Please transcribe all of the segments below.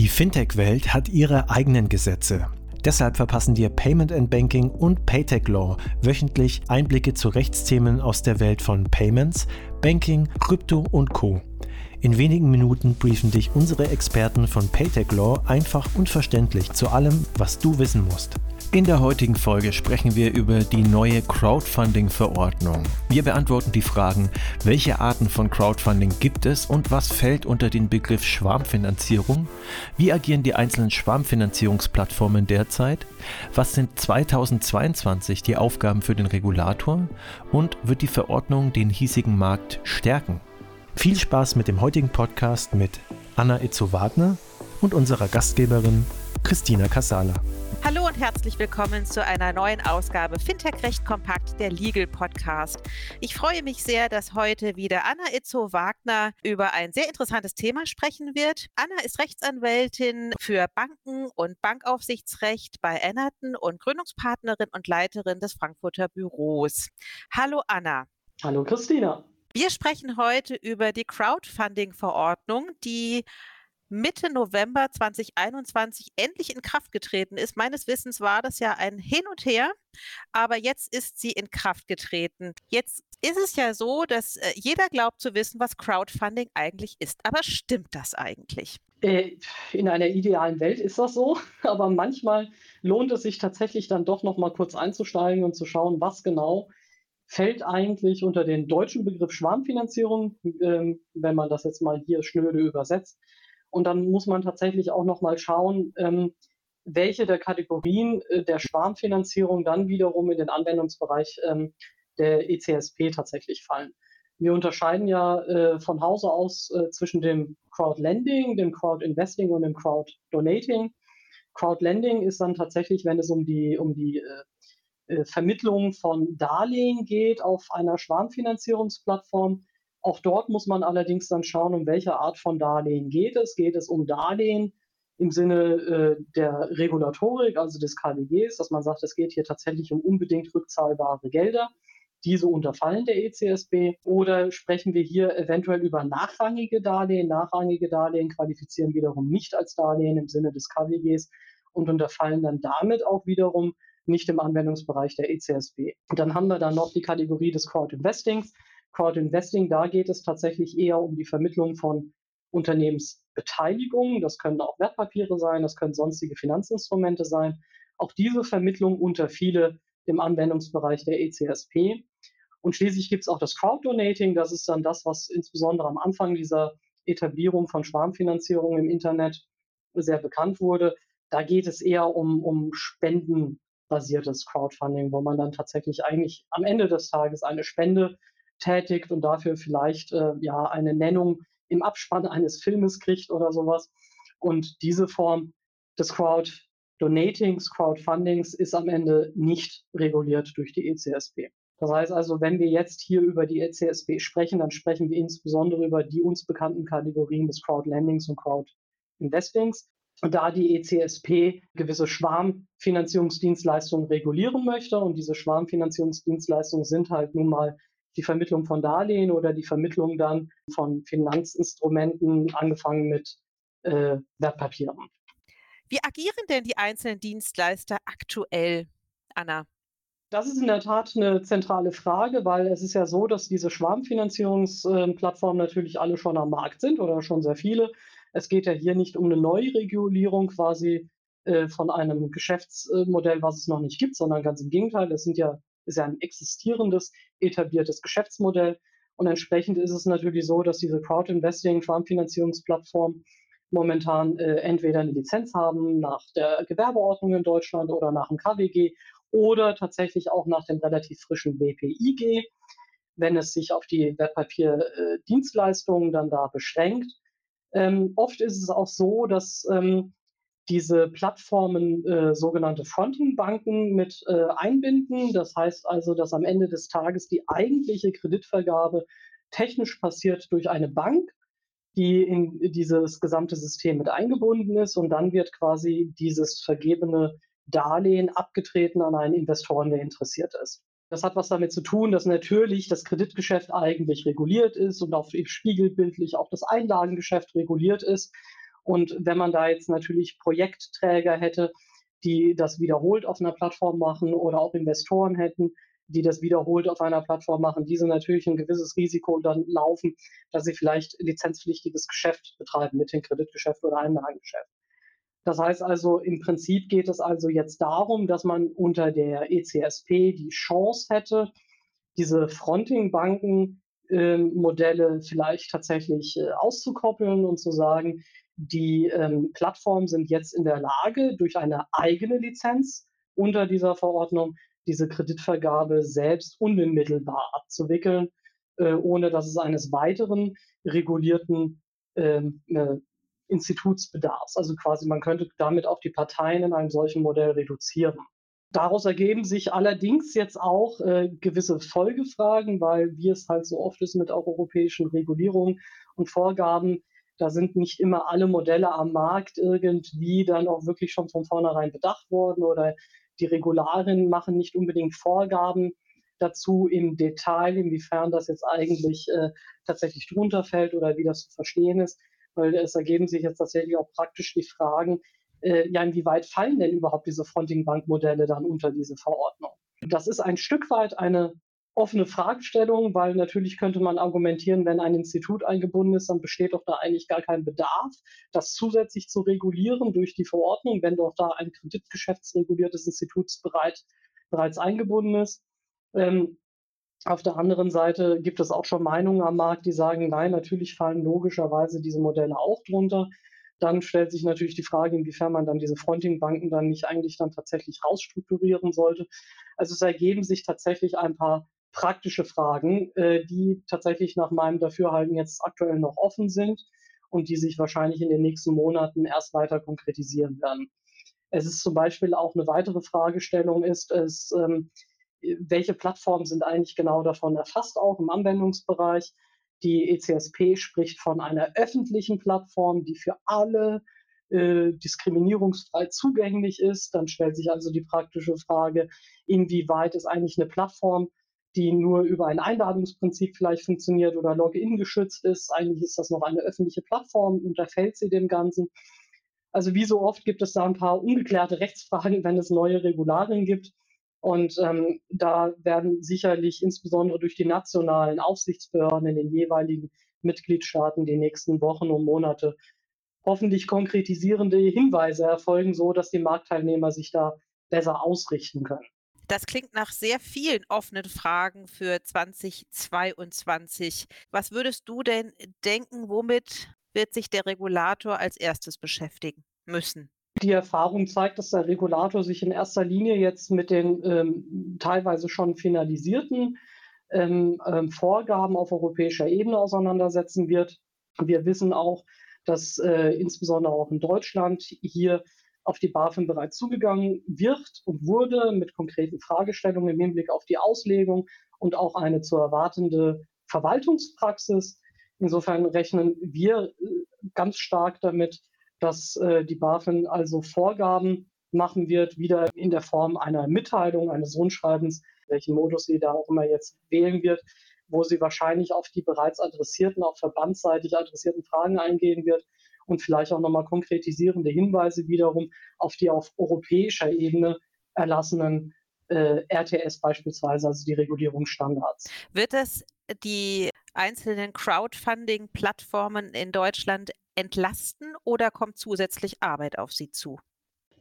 Die Fintech-Welt hat ihre eigenen Gesetze. Deshalb verpassen dir Payment and Banking und Paytech Law wöchentlich Einblicke zu Rechtsthemen aus der Welt von Payments, Banking, Krypto und Co. In wenigen Minuten briefen dich unsere Experten von Paytech Law einfach und verständlich zu allem, was du wissen musst. In der heutigen Folge sprechen wir über die neue Crowdfunding-Verordnung. Wir beantworten die Fragen, welche Arten von Crowdfunding gibt es und was fällt unter den Begriff Schwarmfinanzierung? Wie agieren die einzelnen Schwarmfinanzierungsplattformen derzeit? Was sind 2022 die Aufgaben für den Regulator? Und wird die Verordnung den hiesigen Markt stärken? Viel Spaß mit dem heutigen Podcast mit Anna Itzo-Wagner und unserer Gastgeberin Christina Casala. Hallo und herzlich willkommen zu einer neuen Ausgabe Fintech Recht Kompakt, der Legal Podcast. Ich freue mich sehr, dass heute wieder Anna Itzo-Wagner über ein sehr interessantes Thema sprechen wird. Anna ist Rechtsanwältin für Banken und Bankaufsichtsrecht bei Ennerton und Gründungspartnerin und Leiterin des Frankfurter Büros. Hallo Anna. Hallo Christina. Wir sprechen heute über die Crowdfunding-Verordnung, die Mitte November 2021 endlich in Kraft getreten ist. Meines Wissens war das ja ein Hin und Her, aber jetzt ist sie in Kraft getreten. Jetzt ist es ja so, dass äh, jeder glaubt zu wissen, was Crowdfunding eigentlich ist. Aber stimmt das eigentlich? Äh, in einer idealen Welt ist das so, aber manchmal lohnt es sich tatsächlich dann doch noch mal kurz einzusteigen und zu schauen, was genau fällt eigentlich unter den deutschen Begriff Schwarmfinanzierung, ähm, wenn man das jetzt mal hier schnöde übersetzt. Und dann muss man tatsächlich auch nochmal schauen, ähm, welche der Kategorien äh, der Schwarmfinanzierung dann wiederum in den Anwendungsbereich ähm, der ECSP tatsächlich fallen. Wir unterscheiden ja äh, von Hause aus äh, zwischen dem Crowdlending, dem Crowdinvesting und dem Crowddonating. Crowdlending ist dann tatsächlich, wenn es um die, um die äh, Vermittlung von Darlehen geht auf einer Schwarmfinanzierungsplattform. Auch dort muss man allerdings dann schauen, um welche Art von Darlehen geht es. Geht es um Darlehen im Sinne äh, der Regulatorik, also des KWGs, dass man sagt, es geht hier tatsächlich um unbedingt rückzahlbare Gelder. Diese unterfallen der ECSB. Oder sprechen wir hier eventuell über nachrangige Darlehen? Nachrangige Darlehen qualifizieren wiederum nicht als Darlehen im Sinne des KWGs und unterfallen dann damit auch wiederum nicht im Anwendungsbereich der ECSB. Und dann haben wir dann noch die Kategorie des Crowd Investings. Crowd Investing, da geht es tatsächlich eher um die Vermittlung von Unternehmensbeteiligungen. Das können auch Wertpapiere sein, das können sonstige Finanzinstrumente sein. Auch diese Vermittlung unter viele im Anwendungsbereich der ECSP. Und schließlich gibt es auch das Crowd-Donating. Das ist dann das, was insbesondere am Anfang dieser Etablierung von Schwarmfinanzierung im Internet sehr bekannt wurde. Da geht es eher um, um spendenbasiertes Crowdfunding, wo man dann tatsächlich eigentlich am Ende des Tages eine Spende tätigt und dafür vielleicht äh, ja eine Nennung im Abspann eines Filmes kriegt oder sowas. Und diese Form des Crowd Donatings, Crowdfundings ist am Ende nicht reguliert durch die ECSP. Das heißt also, wenn wir jetzt hier über die ECSP sprechen, dann sprechen wir insbesondere über die uns bekannten Kategorien des Crowdlendings und Crowdinvestings. Da die ECSP gewisse Schwarmfinanzierungsdienstleistungen regulieren möchte und diese Schwarmfinanzierungsdienstleistungen sind halt nun mal die Vermittlung von Darlehen oder die Vermittlung dann von Finanzinstrumenten, angefangen mit äh, Wertpapieren. Wie agieren denn die einzelnen Dienstleister aktuell, Anna? Das ist in der Tat eine zentrale Frage, weil es ist ja so, dass diese Schwarmfinanzierungsplattformen natürlich alle schon am Markt sind oder schon sehr viele. Es geht ja hier nicht um eine Neuregulierung quasi äh, von einem Geschäftsmodell, was es noch nicht gibt, sondern ganz im Gegenteil. Es sind ja ist ja ein existierendes, etabliertes Geschäftsmodell. Und entsprechend ist es natürlich so, dass diese Crowd-Investing, Farmfinanzierungsplattformen momentan äh, entweder eine Lizenz haben nach der Gewerbeordnung in Deutschland oder nach dem KWG oder tatsächlich auch nach dem relativ frischen WPIG, wenn es sich auf die Wertpapierdienstleistungen äh, dann da beschränkt. Ähm, oft ist es auch so, dass ähm, diese Plattformen äh, sogenannte Fronting-Banken mit äh, einbinden. Das heißt also, dass am Ende des Tages die eigentliche Kreditvergabe technisch passiert durch eine Bank, die in dieses gesamte System mit eingebunden ist und dann wird quasi dieses vergebene Darlehen abgetreten an einen Investoren, der interessiert ist. Das hat was damit zu tun, dass natürlich das Kreditgeschäft eigentlich reguliert ist und auch spiegelbildlich auch das Einlagengeschäft reguliert ist Und wenn man da jetzt natürlich Projektträger hätte, die das wiederholt auf einer Plattform machen oder auch Investoren hätten, die das wiederholt auf einer Plattform machen, diese natürlich ein gewisses Risiko dann laufen, dass sie vielleicht lizenzpflichtiges Geschäft betreiben, mit dem Kreditgeschäft oder Einlagengeschäft. Das heißt also, im Prinzip geht es also jetzt darum, dass man unter der ECSP die Chance hätte, diese Fronting-Banken-Modelle ähm, vielleicht tatsächlich äh, auszukoppeln und zu sagen, die ähm, Plattformen sind jetzt in der Lage, durch eine eigene Lizenz unter dieser Verordnung diese Kreditvergabe selbst unmittelbar abzuwickeln, äh, ohne dass es eines weiteren regulierten ähm, äh, Instituts bedarf. Also quasi, man könnte damit auch die Parteien in einem solchen Modell reduzieren. Daraus ergeben sich allerdings jetzt auch äh, gewisse Folgefragen, weil wie es halt so oft ist mit auch europäischen Regulierungen und Vorgaben, da sind nicht immer alle Modelle am Markt irgendwie dann auch wirklich schon von vornherein bedacht worden oder die Regularien machen nicht unbedingt Vorgaben dazu im Detail, inwiefern das jetzt eigentlich äh, tatsächlich drunter fällt oder wie das zu verstehen ist, weil es ergeben sich jetzt tatsächlich auch praktisch die Fragen, äh, ja, inwieweit fallen denn überhaupt diese Fronting-Bank-Modelle dann unter diese Verordnung? Das ist ein Stück weit eine offene Fragestellung, weil natürlich könnte man argumentieren, wenn ein Institut eingebunden ist, dann besteht doch da eigentlich gar kein Bedarf, das zusätzlich zu regulieren durch die Verordnung, wenn doch da ein kreditgeschäftsreguliertes Institut bereit, bereits eingebunden ist. Ähm, auf der anderen Seite gibt es auch schon Meinungen am Markt, die sagen, nein, natürlich fallen logischerweise diese Modelle auch drunter. Dann stellt sich natürlich die Frage, inwiefern man dann diese Fronting-Banken dann nicht eigentlich dann tatsächlich rausstrukturieren sollte. Also es ergeben sich tatsächlich ein paar praktische Fragen, äh, die tatsächlich nach meinem Dafürhalten jetzt aktuell noch offen sind und die sich wahrscheinlich in den nächsten Monaten erst weiter konkretisieren werden. Es ist zum Beispiel auch eine weitere Fragestellung ist, es, ähm, welche Plattformen sind eigentlich genau davon erfasst, auch im Anwendungsbereich. Die ECSP spricht von einer öffentlichen Plattform, die für alle äh, diskriminierungsfrei zugänglich ist. Dann stellt sich also die praktische Frage, inwieweit ist eigentlich eine Plattform, die nur über ein Einladungsprinzip vielleicht funktioniert oder Login geschützt ist. Eigentlich ist das noch eine öffentliche Plattform, unterfällt sie dem Ganzen. Also wie so oft gibt es da ein paar ungeklärte Rechtsfragen, wenn es neue Regularien gibt. Und ähm, da werden sicherlich insbesondere durch die nationalen Aufsichtsbehörden in den jeweiligen Mitgliedstaaten die nächsten Wochen und Monate hoffentlich konkretisierende Hinweise erfolgen, so dass die Marktteilnehmer sich da besser ausrichten können. Das klingt nach sehr vielen offenen Fragen für 2022. Was würdest du denn denken, womit wird sich der Regulator als erstes beschäftigen müssen? Die Erfahrung zeigt, dass der Regulator sich in erster Linie jetzt mit den ähm, teilweise schon finalisierten ähm, ähm, Vorgaben auf europäischer Ebene auseinandersetzen wird. Wir wissen auch, dass äh, insbesondere auch in Deutschland hier auf die BaFin bereits zugegangen wird und wurde mit konkreten Fragestellungen im Hinblick auf die Auslegung und auch eine zu erwartende Verwaltungspraxis. Insofern rechnen wir äh, ganz stark damit, dass äh, die BaFin also Vorgaben machen wird, wieder in der Form einer Mitteilung, eines Rundschreibens, welchen Modus sie da auch immer jetzt wählen wird, wo sie wahrscheinlich auf die bereits adressierten, auch verbandsseitig adressierten Fragen eingehen wird und vielleicht auch nochmal konkretisierende Hinweise wiederum auf die auf europäischer Ebene erlassenen äh, RTS beispielsweise, also die Regulierungsstandards. Wird es die einzelnen Crowdfunding-Plattformen in Deutschland entlasten oder kommt zusätzlich Arbeit auf sie zu?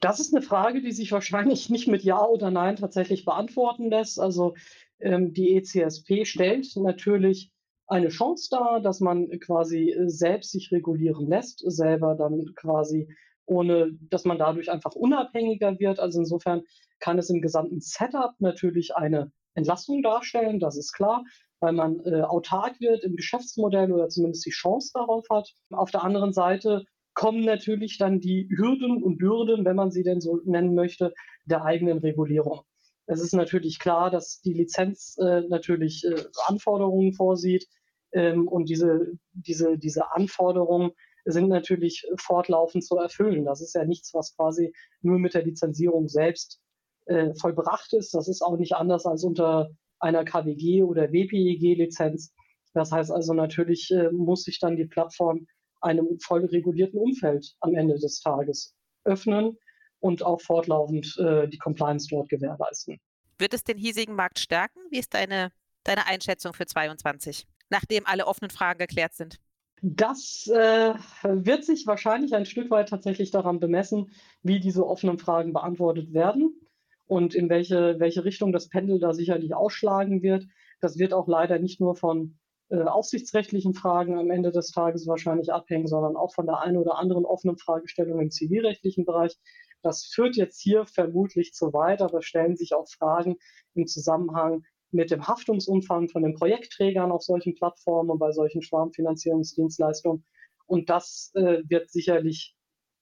Das ist eine Frage, die sich wahrscheinlich nicht mit Ja oder Nein tatsächlich beantworten lässt. Also ähm, die ECSP stellt natürlich eine Chance dar, dass man quasi äh, selbst sich regulieren lässt, selber dann quasi ohne, dass man dadurch einfach unabhängiger wird. Also insofern kann es im gesamten Setup natürlich eine Entlastung darstellen, das ist klar, weil man äh, autark wird im Geschäftsmodell oder zumindest die Chance darauf hat. Auf der anderen Seite kommen natürlich dann die Hürden und Bürden, wenn man sie denn so nennen möchte, der eigenen Regulierung. Es ist natürlich klar, dass die Lizenz äh, natürlich äh, Anforderungen vorsieht ähm, und diese, diese, diese Anforderungen sind natürlich fortlaufend zu erfüllen. Das ist ja nichts, was quasi nur mit der Lizenzierung selbst äh, vollbracht ist. Das ist auch nicht anders als unter einer KWG oder WPEG-Lizenz. Das heißt also, natürlich äh, muss sich dann die Plattform einem voll regulierten Umfeld am Ende des Tages öffnen und auch fortlaufend äh, die Compliance dort gewährleisten. Wird es den hiesigen Markt stärken? Wie ist deine, deine Einschätzung für 2022, nachdem alle offenen Fragen geklärt sind? Das äh, wird sich wahrscheinlich ein Stück weit tatsächlich daran bemessen, wie diese offenen Fragen beantwortet werden und in welche, welche Richtung das Pendel da sicherlich ausschlagen wird. Das wird auch leider nicht nur von äh, aufsichtsrechtlichen Fragen am Ende des Tages wahrscheinlich abhängen, sondern auch von der einen oder anderen offenen Fragestellung im zivilrechtlichen Bereich. Das führt jetzt hier vermutlich zu weit, aber stellen sich auch Fragen im Zusammenhang mit dem Haftungsumfang von den Projektträgern auf solchen Plattformen und bei solchen Schwarmfinanzierungsdienstleistungen. Und das äh, wird sicherlich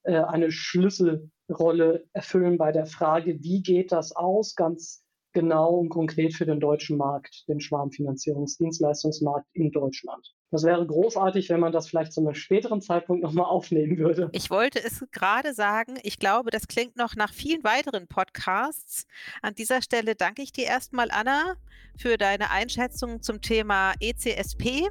eine Schlüsselrolle erfüllen bei der Frage, wie geht das aus, ganz genau und konkret für den deutschen Markt, den Schwarmfinanzierungsdienstleistungsmarkt in Deutschland. Das wäre großartig, wenn man das vielleicht zu einem späteren Zeitpunkt nochmal aufnehmen würde. Ich wollte es gerade sagen. Ich glaube, das klingt noch nach vielen weiteren Podcasts. An dieser Stelle danke ich dir erstmal, Anna, für deine Einschätzung zum Thema ECSP.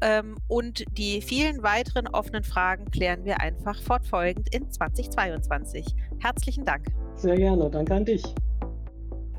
Ähm, und die vielen weiteren offenen Fragen klären wir einfach fortfolgend in 2022. Herzlichen Dank. Sehr gerne. Danke an dich.